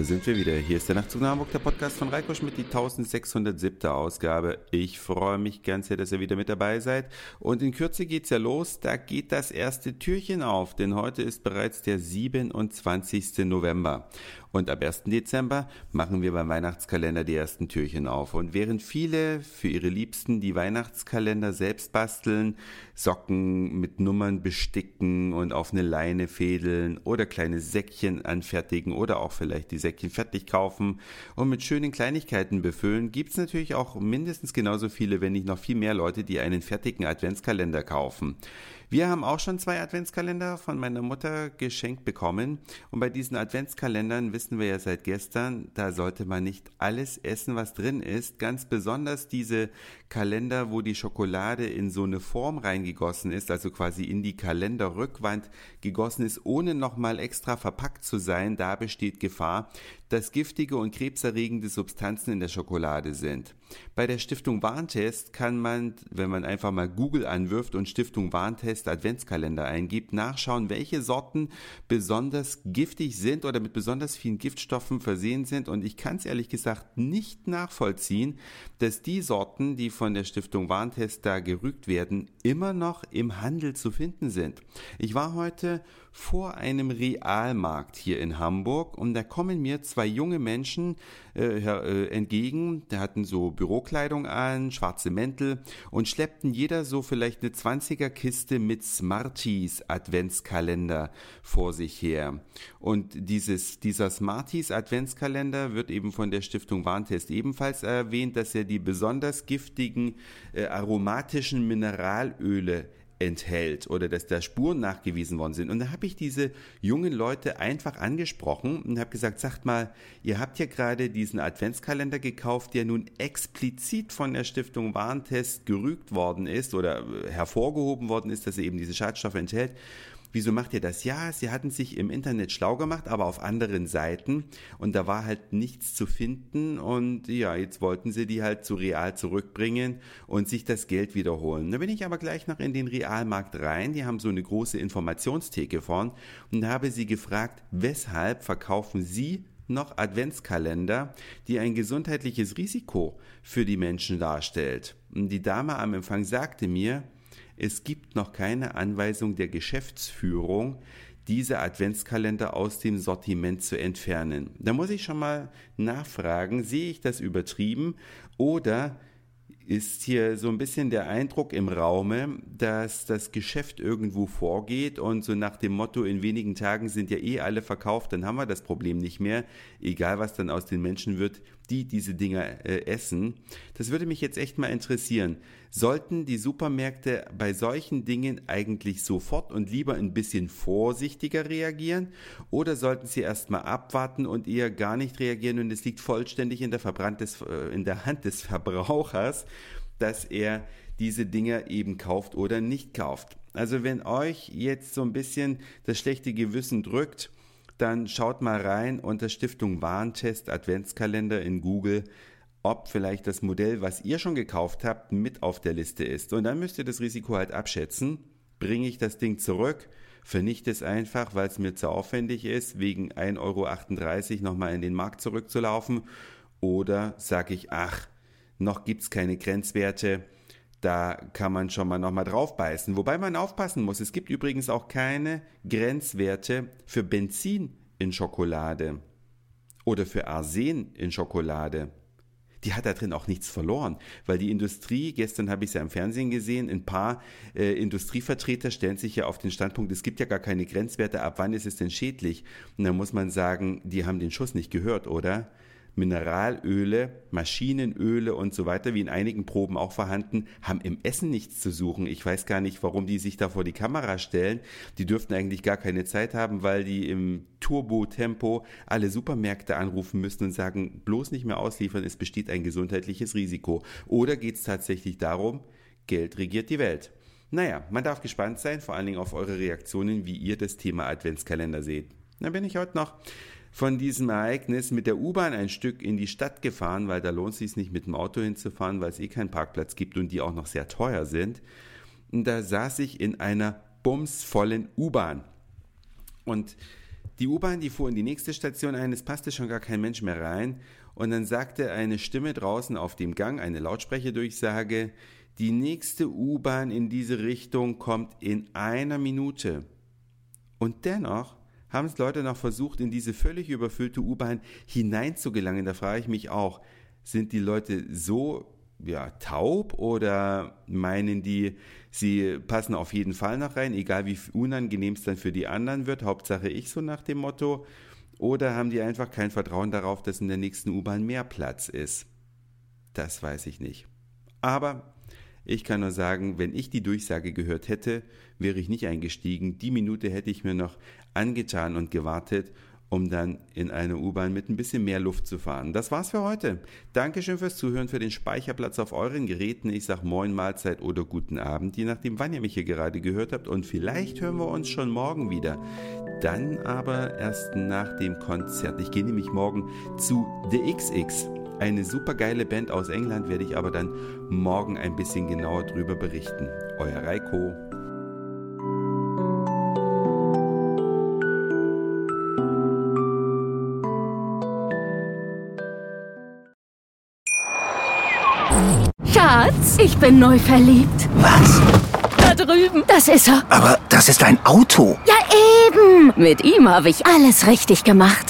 Da sind wir wieder. Hier ist der Nachtzug nach Hamburg, der Podcast von Reiko Schmidt, die 1607. Ausgabe. Ich freue mich ganz sehr, dass ihr wieder mit dabei seid. Und in Kürze geht's ja los. Da geht das erste Türchen auf, denn heute ist bereits der 27. November. Und ab 1. Dezember machen wir beim Weihnachtskalender die ersten Türchen auf. Und während viele für ihre Liebsten die Weihnachtskalender selbst basteln, Socken mit Nummern besticken und auf eine Leine fädeln oder kleine Säckchen anfertigen oder auch vielleicht die Säckchen fertig kaufen und mit schönen Kleinigkeiten befüllen, gibt's natürlich auch mindestens genauso viele, wenn nicht noch viel mehr Leute, die einen fertigen Adventskalender kaufen. Wir haben auch schon zwei Adventskalender von meiner Mutter geschenkt bekommen. Und bei diesen Adventskalendern wissen wir ja seit gestern, da sollte man nicht alles essen, was drin ist. Ganz besonders diese Kalender, wo die Schokolade in so eine Form reingegossen ist, also quasi in die Kalenderrückwand gegossen ist, ohne nochmal extra verpackt zu sein. Da besteht Gefahr, dass giftige und krebserregende Substanzen in der Schokolade sind. Bei der Stiftung Warntest kann man, wenn man einfach mal Google anwirft und Stiftung Warntest Adventskalender eingibt, nachschauen, welche Sorten besonders giftig sind oder mit besonders vielen Giftstoffen versehen sind. Und ich kann es ehrlich gesagt nicht nachvollziehen, dass die Sorten, die von der Stiftung Warntest da gerügt werden, immer noch im Handel zu finden sind. Ich war heute vor einem Realmarkt hier in Hamburg und da kommen mir zwei junge Menschen äh, äh, entgegen, die hatten so Bürokleidung an, schwarze Mäntel und schleppten jeder so vielleicht eine 20er Kiste mit Smarties Adventskalender vor sich her. Und dieses, dieser Smarties Adventskalender wird eben von der Stiftung Warntest ebenfalls erwähnt, dass er die besonders giftigen äh, aromatischen Mineralöle enthält oder dass da Spuren nachgewiesen worden sind. Und da habe ich diese jungen Leute einfach angesprochen und habe gesagt, sagt mal, ihr habt ja gerade diesen Adventskalender gekauft, der nun explizit von der Stiftung Warentest gerügt worden ist oder hervorgehoben worden ist, dass er eben diese Schadstoffe enthält. Wieso macht ihr das? Ja, sie hatten sich im Internet schlau gemacht, aber auf anderen Seiten und da war halt nichts zu finden und ja, jetzt wollten sie die halt zu Real zurückbringen und sich das Geld wiederholen. Da bin ich aber gleich noch in den Realmarkt rein, die haben so eine große Informationstheke vorn und habe sie gefragt, weshalb verkaufen sie noch Adventskalender, die ein gesundheitliches Risiko für die Menschen darstellt. Und die Dame am Empfang sagte mir, es gibt noch keine Anweisung der Geschäftsführung, diese Adventskalender aus dem Sortiment zu entfernen. Da muss ich schon mal nachfragen, sehe ich das übertrieben oder ist hier so ein bisschen der Eindruck im Raume, dass das Geschäft irgendwo vorgeht und so nach dem Motto, in wenigen Tagen sind ja eh alle verkauft, dann haben wir das Problem nicht mehr, egal was dann aus den Menschen wird, die diese Dinger äh, essen. Das würde mich jetzt echt mal interessieren. Sollten die Supermärkte bei solchen Dingen eigentlich sofort und lieber ein bisschen vorsichtiger reagieren oder sollten sie erstmal abwarten und eher gar nicht reagieren und es liegt vollständig in der, Verbrannt des, äh, in der Hand des Verbrauchers, dass er diese Dinger eben kauft oder nicht kauft. Also wenn euch jetzt so ein bisschen das schlechte Gewissen drückt, dann schaut mal rein unter Stiftung Warentest Adventskalender in Google, ob vielleicht das Modell, was ihr schon gekauft habt, mit auf der Liste ist. Und dann müsst ihr das Risiko halt abschätzen. Bringe ich das Ding zurück, vernichte es einfach, weil es mir zu aufwendig ist, wegen 1,38 Euro nochmal in den Markt zurückzulaufen. Oder sage ich, ach, noch gibt's keine Grenzwerte, da kann man schon mal nochmal drauf beißen. Wobei man aufpassen muss. Es gibt übrigens auch keine Grenzwerte für Benzin in Schokolade oder für Arsen in Schokolade. Die hat da drin auch nichts verloren, weil die Industrie, gestern habe ich es ja im Fernsehen gesehen, ein paar äh, Industrievertreter stellen sich ja auf den Standpunkt, es gibt ja gar keine Grenzwerte, ab wann ist es denn schädlich? Und dann muss man sagen, die haben den Schuss nicht gehört, oder? Mineralöle, Maschinenöle und so weiter, wie in einigen Proben auch vorhanden, haben im Essen nichts zu suchen. Ich weiß gar nicht, warum die sich da vor die Kamera stellen. Die dürften eigentlich gar keine Zeit haben, weil die im Turbo-Tempo alle Supermärkte anrufen müssen und sagen, bloß nicht mehr ausliefern, es besteht ein gesundheitliches Risiko. Oder geht es tatsächlich darum, Geld regiert die Welt. Naja, man darf gespannt sein, vor allen Dingen auf eure Reaktionen, wie ihr das Thema Adventskalender seht. Dann bin ich heute noch von diesem Ereignis mit der U-Bahn ein Stück in die Stadt gefahren, weil da lohnt es sich nicht mit dem Auto hinzufahren, weil es eh keinen Parkplatz gibt und die auch noch sehr teuer sind. Und da saß ich in einer bumsvollen U-Bahn. Und Die U-Bahn, die fuhr in die nächste Station ein, es passte schon gar kein Mensch mehr rein. Und dann sagte eine Stimme draußen auf dem Gang, eine Lautsprecherdurchsage, die nächste U-Bahn in diese Richtung kommt in einer Minute. Und dennoch haben es Leute noch versucht, in diese völlig überfüllte U-Bahn hineinzugelangen. Da frage ich mich auch, sind die Leute so ja, taub oder meinen die, sie passen auf jeden Fall noch rein, egal wie unangenehm es dann für die anderen wird, Hauptsache ich so nach dem Motto, oder haben die einfach kein Vertrauen darauf, dass in der nächsten U-Bahn mehr Platz ist? Das weiß ich nicht. Aber ich kann nur sagen, wenn ich die Durchsage gehört hätte, wäre ich nicht eingestiegen. Die Minute hätte ich mir noch angetan und gewartet um dann in eine U-Bahn mit ein bisschen mehr Luft zu fahren. Das war's für heute. Dankeschön fürs Zuhören, für den Speicherplatz auf euren Geräten. Ich sag Moin, Mahlzeit oder guten Abend, je nachdem, wann ihr mich hier gerade gehört habt. Und vielleicht hören wir uns schon morgen wieder. Dann aber erst nach dem Konzert. Ich gehe nämlich morgen zu The XX. Eine super geile Band aus England werde ich aber dann morgen ein bisschen genauer drüber berichten. Euer Reiko. Schatz, ich bin neu verliebt. Was? Da drüben. Das ist er. Aber das ist ein Auto. Ja, eben. Mit ihm habe ich alles richtig gemacht.